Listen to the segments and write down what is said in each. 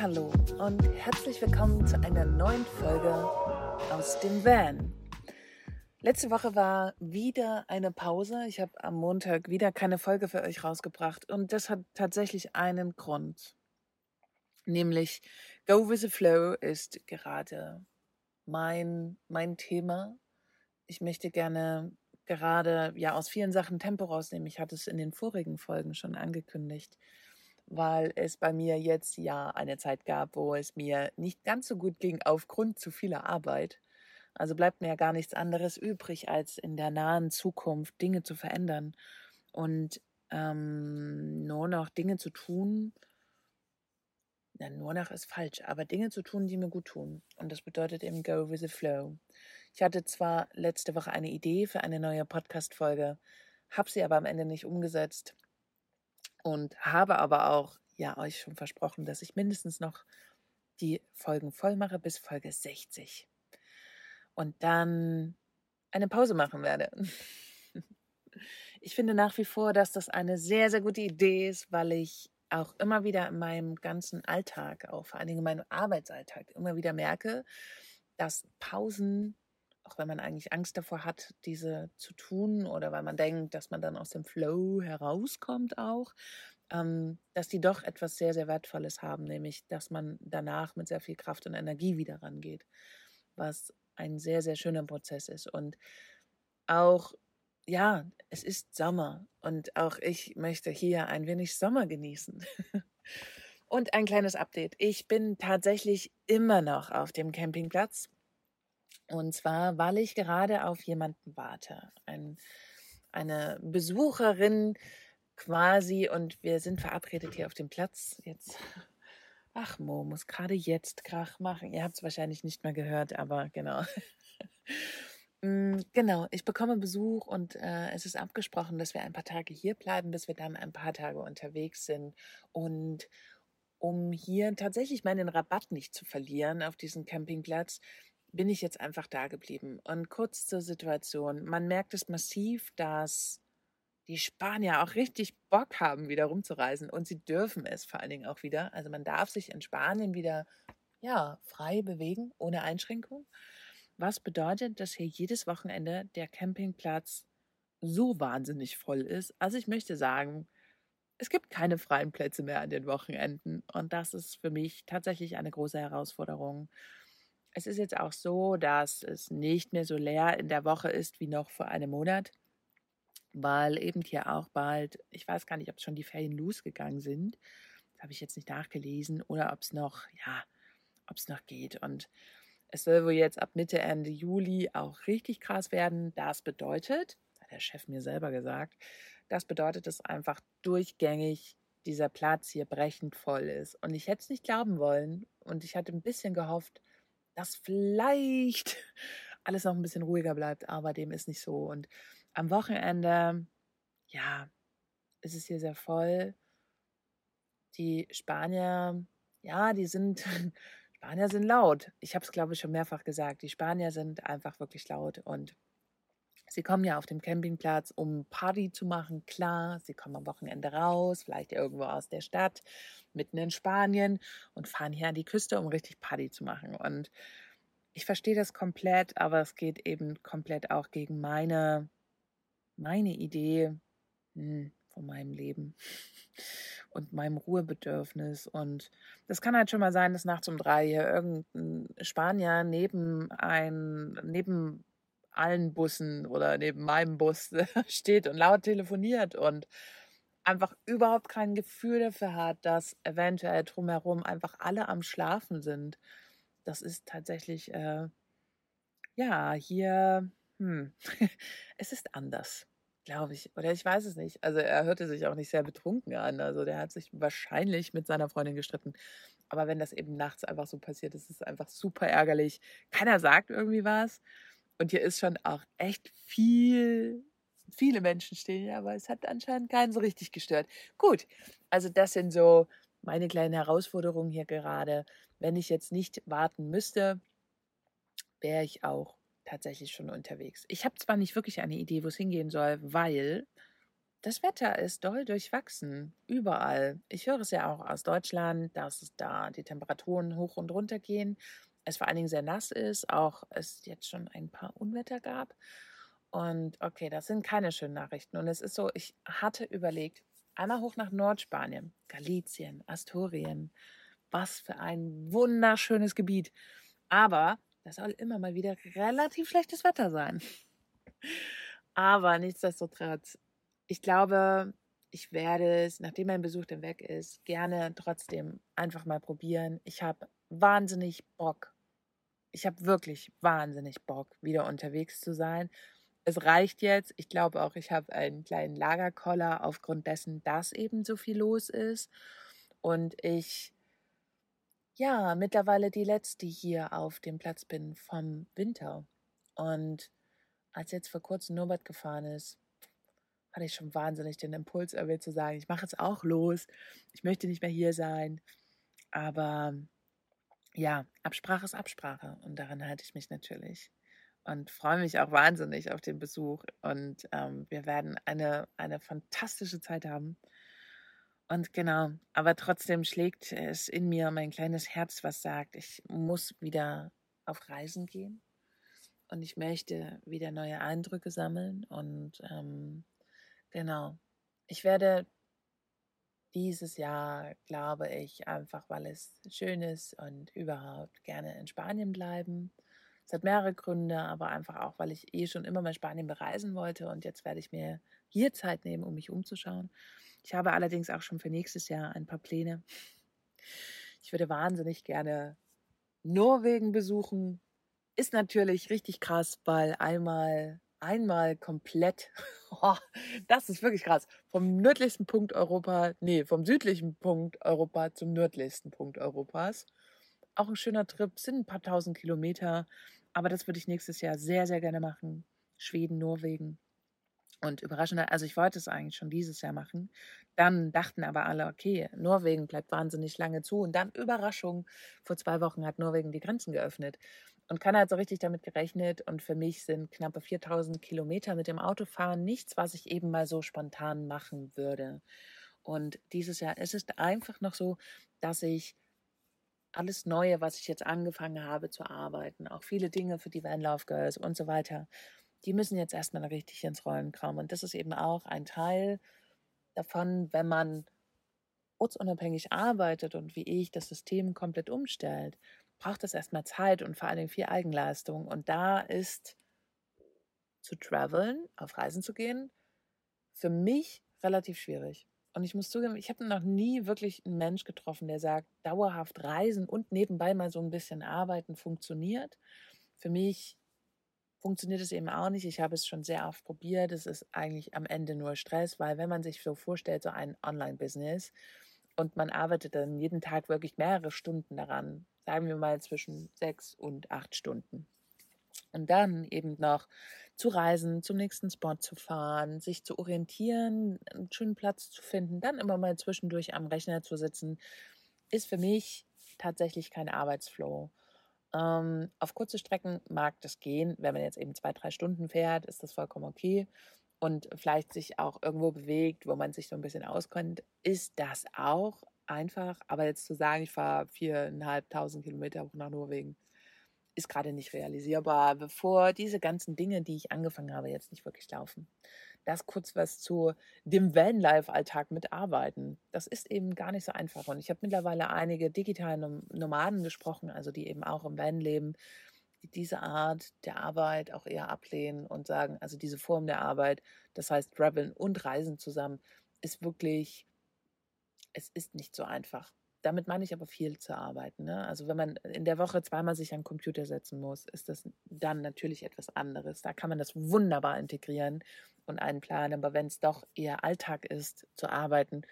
Hallo und herzlich willkommen zu einer neuen Folge aus dem Van. Letzte Woche war wieder eine Pause. Ich habe am Montag wieder keine Folge für euch rausgebracht und das hat tatsächlich einen Grund. Nämlich Go with the Flow ist gerade mein, mein Thema. Ich möchte gerne gerade ja aus vielen Sachen Tempo rausnehmen. Ich hatte es in den vorigen Folgen schon angekündigt weil es bei mir jetzt ja eine Zeit gab, wo es mir nicht ganz so gut ging aufgrund zu vieler Arbeit. Also bleibt mir ja gar nichts anderes übrig, als in der nahen Zukunft Dinge zu verändern und ähm, nur noch Dinge zu tun. Ja, nur noch ist falsch, aber Dinge zu tun, die mir gut tun. Und das bedeutet eben Go with the Flow. Ich hatte zwar letzte Woche eine Idee für eine neue Podcast-Folge, habe sie aber am Ende nicht umgesetzt und habe aber auch ja euch schon versprochen, dass ich mindestens noch die Folgen voll mache bis Folge 60 und dann eine Pause machen werde. Ich finde nach wie vor, dass das eine sehr, sehr gute Idee ist, weil ich auch immer wieder in meinem ganzen Alltag, auch vor allen Dingen in meinem Arbeitsalltag, immer wieder merke, dass Pausen, auch wenn man eigentlich Angst davor hat, diese zu tun oder weil man denkt, dass man dann aus dem Flow herauskommt auch, ähm, dass die doch etwas sehr, sehr Wertvolles haben, nämlich dass man danach mit sehr viel Kraft und Energie wieder rangeht, was ein sehr, sehr schöner Prozess ist. Und auch, ja, es ist Sommer und auch ich möchte hier ein wenig Sommer genießen. und ein kleines Update. Ich bin tatsächlich immer noch auf dem Campingplatz. Und zwar, weil ich gerade auf jemanden warte. Ein, eine Besucherin, quasi und wir sind verabredet hier auf dem Platz. Jetzt, ach Mo, muss gerade jetzt Krach machen. Ihr habt es wahrscheinlich nicht mehr gehört, aber genau. Mm, genau, ich bekomme Besuch und äh, es ist abgesprochen, dass wir ein paar Tage hier bleiben, bis wir dann ein paar Tage unterwegs sind. Und um hier tatsächlich meinen Rabatt nicht zu verlieren auf diesem Campingplatz, bin ich jetzt einfach da geblieben. Und kurz zur Situation. Man merkt es massiv, dass die Spanier auch richtig Bock haben, wieder rumzureisen. Und sie dürfen es vor allen Dingen auch wieder. Also man darf sich in Spanien wieder ja, frei bewegen, ohne Einschränkung. Was bedeutet, dass hier jedes Wochenende der Campingplatz so wahnsinnig voll ist. Also ich möchte sagen, es gibt keine freien Plätze mehr an den Wochenenden. Und das ist für mich tatsächlich eine große Herausforderung. Es ist jetzt auch so, dass es nicht mehr so leer in der Woche ist wie noch vor einem Monat weil eben hier auch bald, ich weiß gar nicht, ob schon die Ferien losgegangen sind, das habe ich jetzt nicht nachgelesen, oder ob es noch, ja, ob es noch geht. Und es soll wohl jetzt ab Mitte, Ende Juli auch richtig krass werden. Das bedeutet, hat der Chef mir selber gesagt, das bedeutet, dass einfach durchgängig dieser Platz hier brechend voll ist. Und ich hätte es nicht glauben wollen. Und ich hatte ein bisschen gehofft, dass vielleicht alles noch ein bisschen ruhiger bleibt, aber dem ist nicht so. Und am Wochenende, ja, ist es hier sehr voll. Die Spanier, ja, die sind, Spanier sind laut. Ich habe es, glaube ich, schon mehrfach gesagt. Die Spanier sind einfach wirklich laut und Sie kommen ja auf dem Campingplatz, um Party zu machen, klar. Sie kommen am Wochenende raus, vielleicht irgendwo aus der Stadt, mitten in Spanien und fahren hier an die Küste, um richtig Party zu machen. Und ich verstehe das komplett, aber es geht eben komplett auch gegen meine meine Idee hm, von meinem Leben und meinem Ruhebedürfnis. Und das kann halt schon mal sein, dass nachts um drei hier irgendein Spanier neben ein, neben allen Bussen oder neben meinem Bus steht und laut telefoniert und einfach überhaupt kein Gefühl dafür hat, dass eventuell drumherum einfach alle am Schlafen sind. Das ist tatsächlich, äh, ja, hier, hm, es ist anders glaube ich. Oder ich weiß es nicht. Also er hörte sich auch nicht sehr betrunken an. Also der hat sich wahrscheinlich mit seiner Freundin gestritten. Aber wenn das eben nachts einfach so passiert, ist es einfach super ärgerlich. Keiner sagt irgendwie was. Und hier ist schon auch echt viel, viele Menschen stehen hier, aber es hat anscheinend keinen so richtig gestört. Gut, also das sind so meine kleinen Herausforderungen hier gerade. Wenn ich jetzt nicht warten müsste, wäre ich auch tatsächlich schon unterwegs. Ich habe zwar nicht wirklich eine Idee, wo es hingehen soll, weil das Wetter ist doll durchwachsen, überall. Ich höre es ja auch aus Deutschland, dass da die Temperaturen hoch und runter gehen. Es vor allen Dingen sehr nass ist, auch es jetzt schon ein paar Unwetter gab. Und okay, das sind keine schönen Nachrichten. Und es ist so, ich hatte überlegt, einmal hoch nach Nordspanien, Galizien, Asturien. Was für ein wunderschönes Gebiet. Aber das soll immer mal wieder relativ schlechtes Wetter sein. Aber nichtsdestotrotz, ich glaube, ich werde es, nachdem mein Besuch dann weg ist, gerne trotzdem einfach mal probieren. Ich habe wahnsinnig Bock. Ich habe wirklich wahnsinnig Bock, wieder unterwegs zu sein. Es reicht jetzt. Ich glaube auch, ich habe einen kleinen Lagerkoller aufgrund dessen, dass eben so viel los ist. Und ich, ja, mittlerweile die letzte hier auf dem Platz bin vom Winter. Und als jetzt vor kurzem Norbert gefahren ist, hatte ich schon wahnsinnig den Impuls, irgendwie zu sagen, ich mache jetzt auch los, ich möchte nicht mehr hier sein. Aber ja, Absprache ist Absprache und daran halte ich mich natürlich und freue mich auch wahnsinnig auf den Besuch. Und ähm, wir werden eine, eine fantastische Zeit haben. Und genau, aber trotzdem schlägt es in mir mein kleines Herz, was sagt, ich muss wieder auf Reisen gehen und ich möchte wieder neue Eindrücke sammeln. Und ähm, genau, ich werde dieses Jahr, glaube ich, einfach weil es schön ist und überhaupt gerne in Spanien bleiben. Es hat mehrere Gründe, aber einfach auch, weil ich eh schon immer mal Spanien bereisen wollte und jetzt werde ich mir hier Zeit nehmen, um mich umzuschauen. Ich habe allerdings auch schon für nächstes Jahr ein paar Pläne. Ich würde wahnsinnig gerne Norwegen besuchen. Ist natürlich richtig krass, weil einmal einmal komplett, oh, das ist wirklich krass, vom nördlichsten Punkt Europa, nee, vom südlichen Punkt Europa zum nördlichsten Punkt Europas. Auch ein schöner Trip, sind ein paar tausend Kilometer, aber das würde ich nächstes Jahr sehr, sehr gerne machen. Schweden, Norwegen. Und überraschend, also ich wollte es eigentlich schon dieses Jahr machen. Dann dachten aber alle, okay, Norwegen bleibt wahnsinnig lange zu. Und dann Überraschung, vor zwei Wochen hat Norwegen die Grenzen geöffnet. Und keiner hat so richtig damit gerechnet. Und für mich sind knappe 4000 Kilometer mit dem Autofahren nichts, was ich eben mal so spontan machen würde. Und dieses Jahr ist es einfach noch so, dass ich alles Neue, was ich jetzt angefangen habe zu arbeiten, auch viele Dinge für die Van Love Girls und so weiter, die müssen jetzt erstmal richtig ins Rollen kommen. Und das ist eben auch ein Teil davon, wenn man ortsunabhängig arbeitet und wie ich das System komplett umstellt, braucht es erstmal Zeit und vor allen Dingen viel Eigenleistung. Und da ist zu traveln, auf Reisen zu gehen, für mich relativ schwierig. Und ich muss zugeben, ich habe noch nie wirklich einen Mensch getroffen, der sagt, dauerhaft reisen und nebenbei mal so ein bisschen arbeiten funktioniert. Für mich funktioniert es eben auch nicht. Ich habe es schon sehr oft probiert. Es ist eigentlich am Ende nur Stress, weil wenn man sich so vorstellt, so ein Online-Business und man arbeitet dann jeden Tag wirklich mehrere Stunden daran, sagen wir mal zwischen sechs und acht Stunden. Und dann eben noch zu reisen, zum nächsten Spot zu fahren, sich zu orientieren, einen schönen Platz zu finden, dann immer mal zwischendurch am Rechner zu sitzen, ist für mich tatsächlich kein Arbeitsflow. Ähm, auf kurze Strecken mag das gehen. Wenn man jetzt eben zwei, drei Stunden fährt, ist das vollkommen okay. Und vielleicht sich auch irgendwo bewegt, wo man sich so ein bisschen auskennt, ist das auch einfach, aber jetzt zu sagen, ich fahre viereinhalbtausend Kilometer hoch nach Norwegen, ist gerade nicht realisierbar, bevor diese ganzen Dinge, die ich angefangen habe, jetzt nicht wirklich laufen. Das kurz was zu dem Vanlife-Alltag mit Arbeiten. Das ist eben gar nicht so einfach. Und ich habe mittlerweile einige digitale Nomaden gesprochen, also die eben auch im Van leben, die diese Art der Arbeit auch eher ablehnen und sagen, also diese Form der Arbeit, das heißt Traveln und Reisen zusammen, ist wirklich es ist nicht so einfach. Damit meine ich aber viel zu arbeiten. Ne? Also wenn man in der Woche zweimal sich an den Computer setzen muss, ist das dann natürlich etwas anderes. Da kann man das wunderbar integrieren und einen planen. Aber wenn es doch eher Alltag ist, zu arbeiten,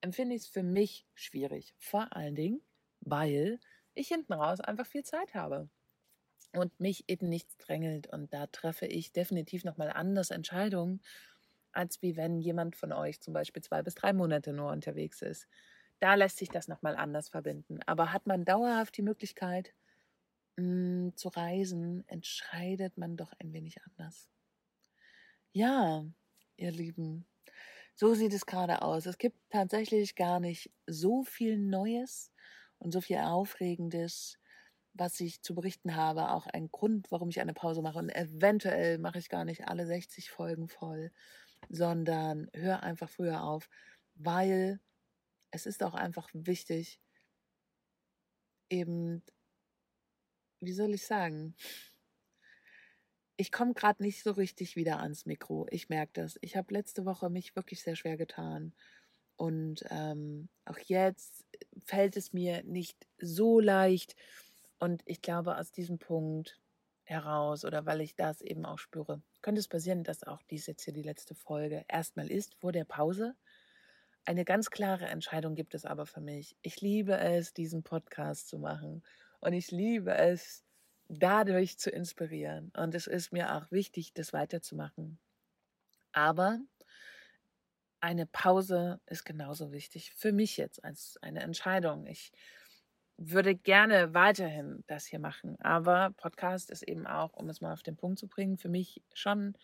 empfinde ich es für mich schwierig. Vor allen Dingen, weil ich hinten raus einfach viel Zeit habe und mich eben nichts drängelt. Und da treffe ich definitiv nochmal anders Entscheidungen, als wie wenn jemand von euch zum Beispiel zwei bis drei Monate nur unterwegs ist. Da lässt sich das nochmal anders verbinden. Aber hat man dauerhaft die Möglichkeit hm, zu reisen, entscheidet man doch ein wenig anders. Ja, ihr Lieben. So sieht es gerade aus. Es gibt tatsächlich gar nicht so viel Neues und so viel Aufregendes, was ich zu berichten habe. Auch ein Grund, warum ich eine Pause mache. Und eventuell mache ich gar nicht alle 60 Folgen voll, sondern höre einfach früher auf, weil es ist auch einfach wichtig, eben, wie soll ich sagen, ich komme gerade nicht so richtig wieder ans Mikro. Ich merke das. Ich habe letzte Woche mich wirklich sehr schwer getan. Und ähm, auch jetzt fällt es mir nicht so leicht. Und ich glaube, aus diesem Punkt heraus oder weil ich das eben auch spüre, könnte es passieren, dass auch dies jetzt hier die letzte Folge erstmal ist vor der Pause. Eine ganz klare Entscheidung gibt es aber für mich. Ich liebe es, diesen Podcast zu machen. Und ich liebe es, dadurch zu inspirieren. Und es ist mir auch wichtig, das weiterzumachen. Aber eine Pause ist genauso wichtig für mich jetzt als eine Entscheidung. Ich würde gerne weiterhin das hier machen, aber Podcast ist eben auch, um es mal auf den Punkt zu bringen, für mich schon,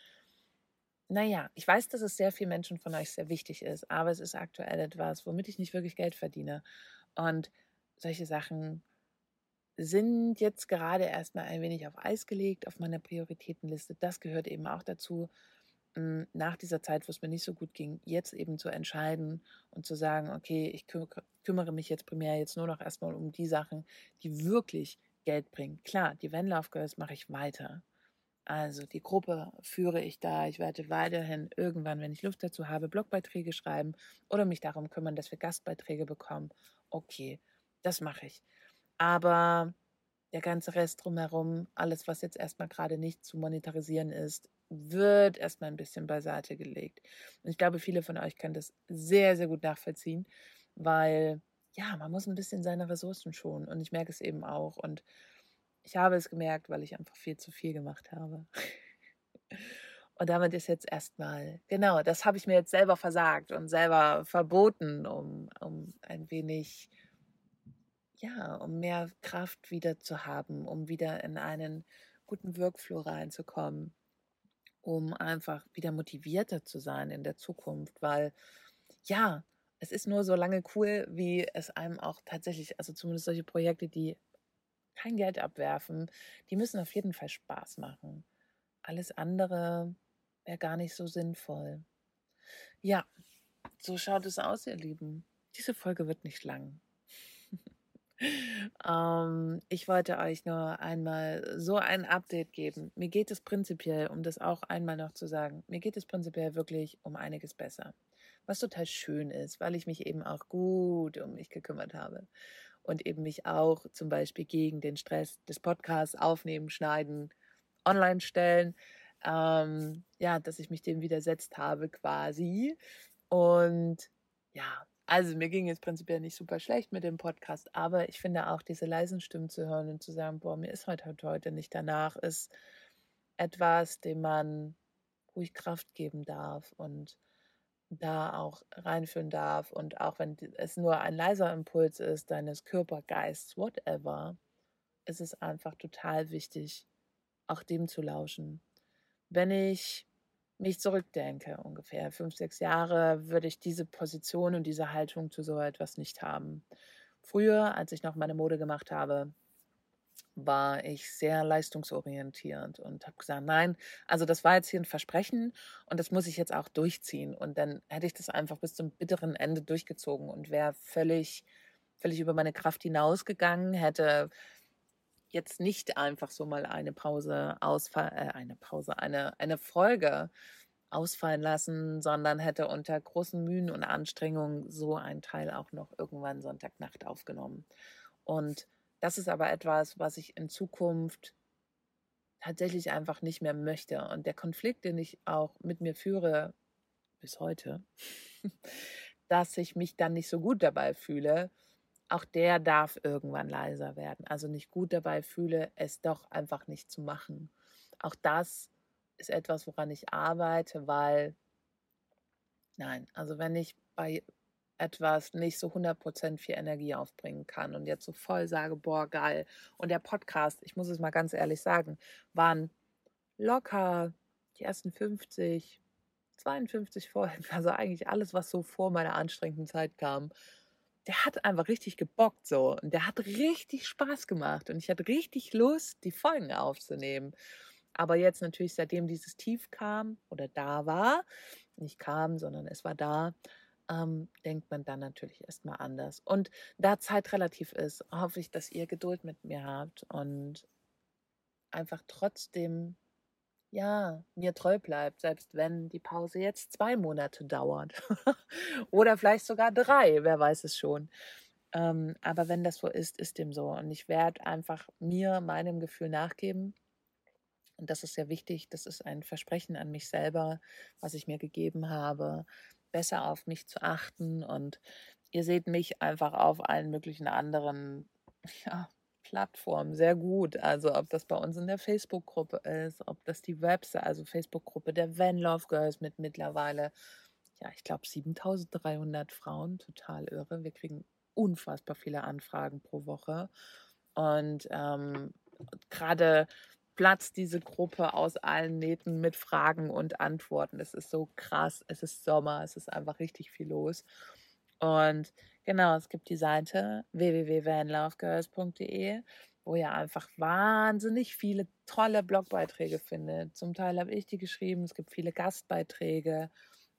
naja, ich weiß, dass es sehr vielen Menschen von euch sehr wichtig ist, aber es ist aktuell etwas, womit ich nicht wirklich Geld verdiene. Und solche Sachen sind jetzt gerade erstmal ein wenig auf Eis gelegt auf meiner Prioritätenliste. Das gehört eben auch dazu, hm, nach dieser Zeit, wo es mir nicht so gut ging, jetzt eben zu entscheiden und zu sagen, okay, ich kümmere mich jetzt primär jetzt nur noch erstmal um die Sachen, die wirklich Geld bringen. Klar, die Van Love Girls mache ich weiter. Also die Gruppe führe ich da. Ich werde weiterhin irgendwann, wenn ich Luft dazu habe, Blogbeiträge schreiben oder mich darum kümmern, dass wir Gastbeiträge bekommen. Okay, das mache ich. Aber der ganze Rest drumherum, alles, was jetzt erstmal gerade nicht zu monetarisieren ist, wird erstmal ein bisschen beiseite gelegt. Und ich glaube, viele von euch können das sehr, sehr gut nachvollziehen, weil ja, man muss ein bisschen seine Ressourcen schonen. Und ich merke es eben auch. Und ich habe es gemerkt, weil ich einfach viel zu viel gemacht habe. Und damit ist jetzt erstmal, genau, das habe ich mir jetzt selber versagt und selber verboten, um, um ein wenig ja, um mehr Kraft wieder zu haben, um wieder in einen guten Workflow reinzukommen, um einfach wieder motivierter zu sein in der Zukunft, weil ja, es ist nur so lange cool, wie es einem auch tatsächlich, also zumindest solche Projekte, die kein Geld abwerfen, die müssen auf jeden Fall Spaß machen. Alles andere wäre gar nicht so sinnvoll. Ja, so schaut es aus, ihr Lieben. Diese Folge wird nicht lang. Ähm, ich wollte euch nur einmal so ein Update geben. Mir geht es prinzipiell, um das auch einmal noch zu sagen, mir geht es prinzipiell wirklich um einiges besser. Was total schön ist, weil ich mich eben auch gut um mich gekümmert habe und eben mich auch zum Beispiel gegen den Stress des Podcasts aufnehmen, schneiden, online stellen, ähm, ja, dass ich mich dem widersetzt habe quasi. Und ja, also mir ging es prinzipiell nicht super schlecht mit dem Podcast, aber ich finde auch diese leisen Stimmen zu hören und zu sagen, boah, mir ist heute, heute nicht danach, ist etwas, dem man ruhig Kraft geben darf und da auch reinführen darf. Und auch wenn es nur ein leiser Impuls ist, deines Körpergeists, whatever, ist es einfach total wichtig, auch dem zu lauschen. Wenn ich mich zurückdenke, ungefähr fünf, sechs Jahre, würde ich diese Position und diese Haltung zu so etwas nicht haben. Früher, als ich noch meine Mode gemacht habe, war ich sehr leistungsorientiert und habe gesagt, nein, also das war jetzt hier ein Versprechen und das muss ich jetzt auch durchziehen. Und dann hätte ich das einfach bis zum bitteren Ende durchgezogen und wäre völlig, völlig über meine Kraft hinausgegangen, hätte jetzt nicht einfach so mal eine Pause ausfallen, äh, eine Pause, eine, eine Folge ausfallen lassen, sondern hätte unter großen Mühen und Anstrengungen so einen Teil auch noch irgendwann Sonntagnacht aufgenommen. Und das ist aber etwas, was ich in Zukunft tatsächlich einfach nicht mehr möchte. Und der Konflikt, den ich auch mit mir führe, bis heute, dass ich mich dann nicht so gut dabei fühle, auch der darf irgendwann leiser werden. Also nicht gut dabei fühle, es doch einfach nicht zu machen. Auch das ist etwas, woran ich arbeite, weil, nein, also wenn ich bei etwas nicht so 100% viel Energie aufbringen kann und jetzt so voll sage, boah, geil. Und der Podcast, ich muss es mal ganz ehrlich sagen, waren locker die ersten 50, 52 Folgen, also eigentlich alles, was so vor meiner anstrengenden Zeit kam, der hat einfach richtig gebockt so und der hat richtig Spaß gemacht und ich hatte richtig Lust, die Folgen aufzunehmen. Aber jetzt natürlich, seitdem dieses Tief kam oder da war, nicht kam, sondern es war da, ähm, denkt man dann natürlich erstmal anders. Und da Zeit relativ ist, hoffe ich, dass ihr Geduld mit mir habt und einfach trotzdem ja, mir treu bleibt, selbst wenn die Pause jetzt zwei Monate dauert. Oder vielleicht sogar drei, wer weiß es schon. Ähm, aber wenn das so ist, ist dem so. Und ich werde einfach mir, meinem Gefühl nachgeben. Und das ist sehr wichtig. Das ist ein Versprechen an mich selber, was ich mir gegeben habe, besser auf mich zu achten. Und ihr seht mich einfach auf allen möglichen anderen ja, Plattformen sehr gut. Also ob das bei uns in der Facebook-Gruppe ist, ob das die Website, also Facebook-Gruppe der Van Love Girls mit mittlerweile, ja, ich glaube 7300 Frauen, total irre. Wir kriegen unfassbar viele Anfragen pro Woche. Und ähm, gerade platzt diese Gruppe aus allen Nähten mit Fragen und Antworten. Es ist so krass. Es ist Sommer. Es ist einfach richtig viel los. Und genau, es gibt die Seite www.vanlovegirls.de, wo ihr einfach wahnsinnig viele tolle Blogbeiträge findet. Zum Teil habe ich die geschrieben, es gibt viele Gastbeiträge.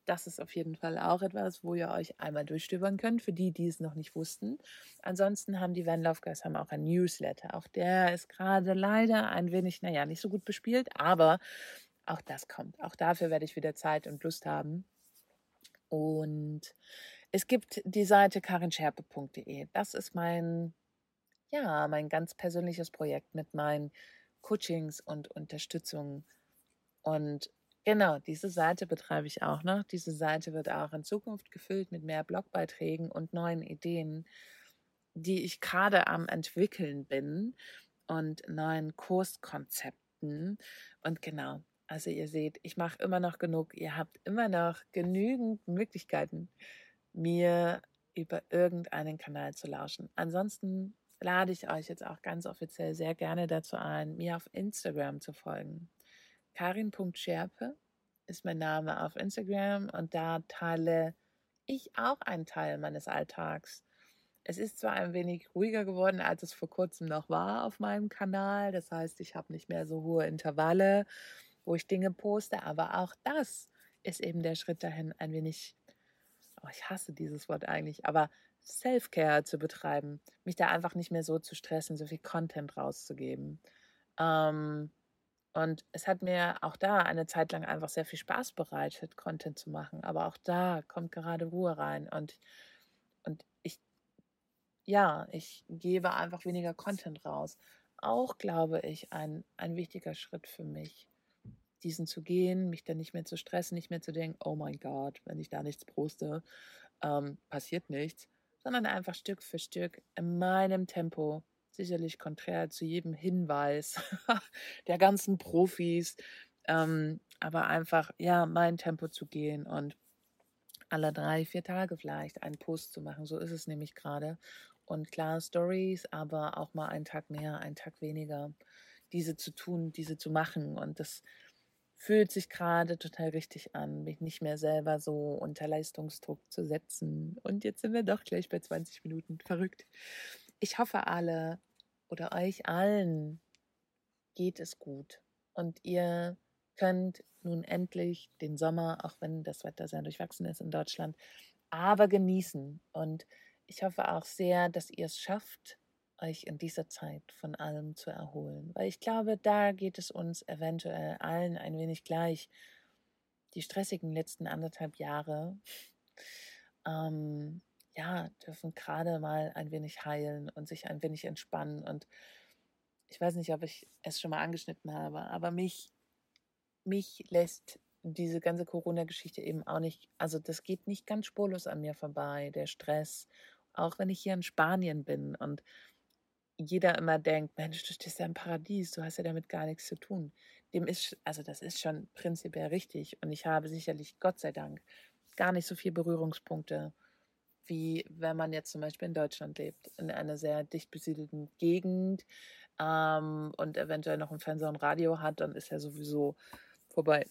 Das ist auf jeden Fall auch etwas, wo ihr euch einmal durchstöbern könnt, für die, die es noch nicht wussten. Ansonsten haben die Van Love Girls haben auch ein Newsletter. Auch der ist gerade leider ein wenig, naja, nicht so gut bespielt, aber auch das kommt. Auch dafür werde ich wieder Zeit und Lust haben. Und es gibt die Seite karinscherpe.de. Das ist mein, ja, mein ganz persönliches Projekt mit meinen Coachings und Unterstützungen. Und genau, diese Seite betreibe ich auch noch. Diese Seite wird auch in Zukunft gefüllt mit mehr Blogbeiträgen und neuen Ideen, die ich gerade am entwickeln bin und neuen Kurskonzepten. Und genau, also ihr seht, ich mache immer noch genug. Ihr habt immer noch genügend Möglichkeiten, mir über irgendeinen Kanal zu lauschen. Ansonsten lade ich euch jetzt auch ganz offiziell sehr gerne dazu ein, mir auf Instagram zu folgen. Karin.scherpe ist mein Name auf Instagram und da teile ich auch einen Teil meines Alltags. Es ist zwar ein wenig ruhiger geworden, als es vor kurzem noch war auf meinem Kanal. Das heißt, ich habe nicht mehr so hohe Intervalle, wo ich Dinge poste, aber auch das ist eben der Schritt dahin, ein wenig oh, ich hasse dieses Wort eigentlich, aber Self-Care zu betreiben, mich da einfach nicht mehr so zu stressen, so viel Content rauszugeben. Ähm, und es hat mir auch da eine Zeit lang einfach sehr viel Spaß bereitet, Content zu machen. Aber auch da kommt gerade Ruhe rein. Und, und ich, ja, ich gebe einfach weniger Content raus. Auch, glaube ich, ein, ein wichtiger Schritt für mich diesen zu gehen, mich dann nicht mehr zu stressen, nicht mehr zu denken, oh mein Gott, wenn ich da nichts poste, ähm, passiert nichts, sondern einfach Stück für Stück in meinem Tempo, sicherlich konträr zu jedem Hinweis der ganzen Profis, ähm, aber einfach, ja, mein Tempo zu gehen und alle drei, vier Tage vielleicht einen Post zu machen. So ist es nämlich gerade. Und klar, Stories, aber auch mal einen Tag mehr, einen Tag weniger, diese zu tun, diese zu machen. Und das fühlt sich gerade total richtig an, mich nicht mehr selber so unter Leistungsdruck zu setzen. Und jetzt sind wir doch gleich bei 20 Minuten. Verrückt. Ich hoffe, alle oder euch allen geht es gut. Und ihr könnt nun endlich den Sommer, auch wenn das Wetter sehr durchwachsen ist in Deutschland, aber genießen. Und ich hoffe auch sehr, dass ihr es schafft, euch in dieser Zeit von allem zu erholen. Weil ich glaube, da geht es uns eventuell allen ein wenig gleich. Die stressigen letzten anderthalb Jahre, ähm, ja, dürfen gerade mal ein wenig heilen und sich ein wenig entspannen. Und ich weiß nicht, ob ich es schon mal angeschnitten habe, aber mich, mich lässt diese ganze Corona-Geschichte eben auch nicht, also das geht nicht ganz spurlos an mir vorbei, der Stress, auch wenn ich hier in Spanien bin und jeder immer denkt, Mensch, du stehst ja im Paradies, du hast ja damit gar nichts zu tun. Dem ist, also das ist schon prinzipiell richtig. Und ich habe sicherlich, Gott sei Dank, gar nicht so viele Berührungspunkte, wie wenn man jetzt zum Beispiel in Deutschland lebt, in einer sehr dicht besiedelten Gegend ähm, und eventuell noch ein Fernseher und Radio hat, dann ist ja sowieso vorbei.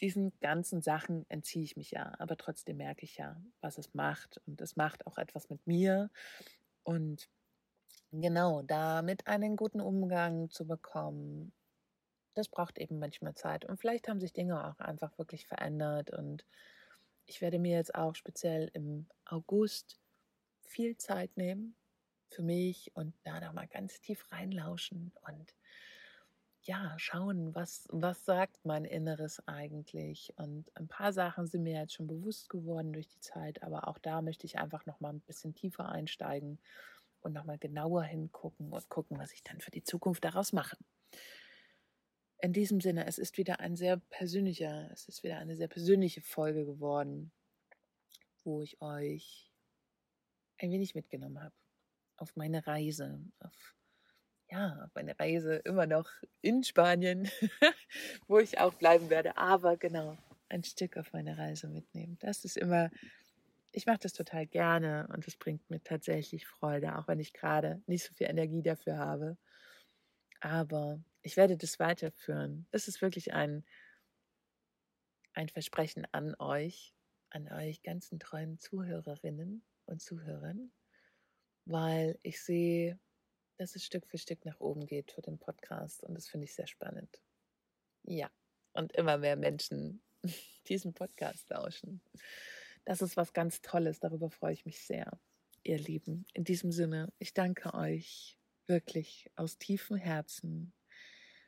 diesen ganzen Sachen entziehe ich mich ja, aber trotzdem merke ich ja, was es macht und es macht auch etwas mit mir und genau, damit einen guten Umgang zu bekommen, das braucht eben manchmal Zeit und vielleicht haben sich Dinge auch einfach wirklich verändert und ich werde mir jetzt auch speziell im August viel Zeit nehmen für mich und da noch mal ganz tief reinlauschen und ja, schauen, was, was sagt mein Inneres eigentlich. Und ein paar Sachen sind mir jetzt schon bewusst geworden durch die Zeit, aber auch da möchte ich einfach noch mal ein bisschen tiefer einsteigen und noch mal genauer hingucken und gucken, was ich dann für die Zukunft daraus mache. In diesem Sinne, es ist wieder ein sehr persönlicher, es ist wieder eine sehr persönliche Folge geworden, wo ich euch ein wenig mitgenommen habe auf meine Reise, auf ja, auf meine Reise immer noch in Spanien, wo ich auch bleiben werde, aber genau, ein Stück auf meine Reise mitnehmen. Das ist immer, ich mache das total gerne und es bringt mir tatsächlich Freude, auch wenn ich gerade nicht so viel Energie dafür habe. Aber ich werde das weiterführen. Das ist wirklich ein, ein Versprechen an euch, an euch ganzen treuen Zuhörerinnen und Zuhörern, weil ich sehe, dass es Stück für Stück nach oben geht für den Podcast und das finde ich sehr spannend. Ja, und immer mehr Menschen diesen Podcast lauschen. Das ist was ganz Tolles, darüber freue ich mich sehr, ihr Lieben. In diesem Sinne, ich danke euch wirklich aus tiefem Herzen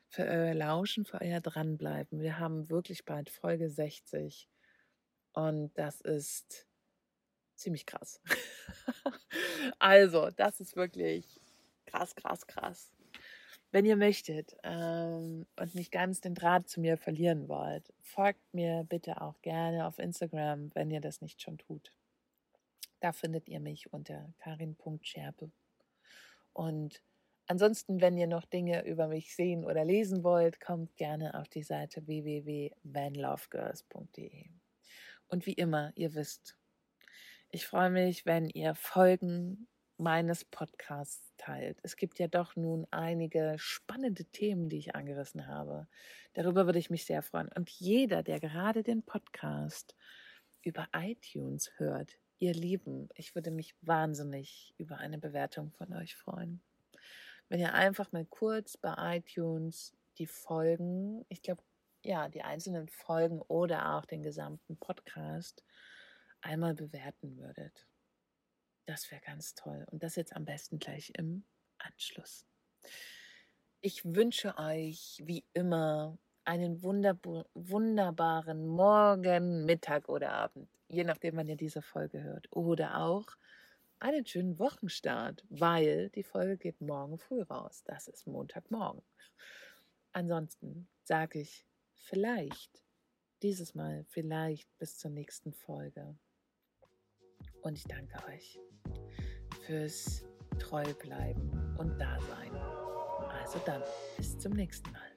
für euer Lauschen, für euer Dranbleiben. Wir haben wirklich bald Folge 60 und das ist ziemlich krass. also, das ist wirklich krass, krass, krass. Wenn ihr möchtet ähm, und nicht ganz den Draht zu mir verlieren wollt, folgt mir bitte auch gerne auf Instagram, wenn ihr das nicht schon tut. Da findet ihr mich unter karin.scherpe. Und Ansonsten, wenn ihr noch Dinge über mich sehen oder lesen wollt, kommt gerne auf die Seite www.vanlovegirls.de. Und wie immer, ihr wisst, ich freue mich, wenn ihr Folgen meines Podcasts teilt. Es gibt ja doch nun einige spannende Themen, die ich angerissen habe. Darüber würde ich mich sehr freuen. Und jeder, der gerade den Podcast über iTunes hört, ihr Lieben, ich würde mich wahnsinnig über eine Bewertung von euch freuen wenn ihr einfach mal kurz bei iTunes die Folgen, ich glaube, ja, die einzelnen Folgen oder auch den gesamten Podcast einmal bewerten würdet. Das wäre ganz toll. Und das jetzt am besten gleich im Anschluss. Ich wünsche euch wie immer einen wunderbaren Morgen, Mittag oder Abend, je nachdem, wann ihr diese Folge hört. Oder auch einen schönen Wochenstart, weil die Folge geht morgen früh raus. Das ist Montagmorgen. Ansonsten sage ich vielleicht, dieses Mal vielleicht bis zur nächsten Folge. Und ich danke euch fürs Treubleiben und Dasein. Also dann, bis zum nächsten Mal.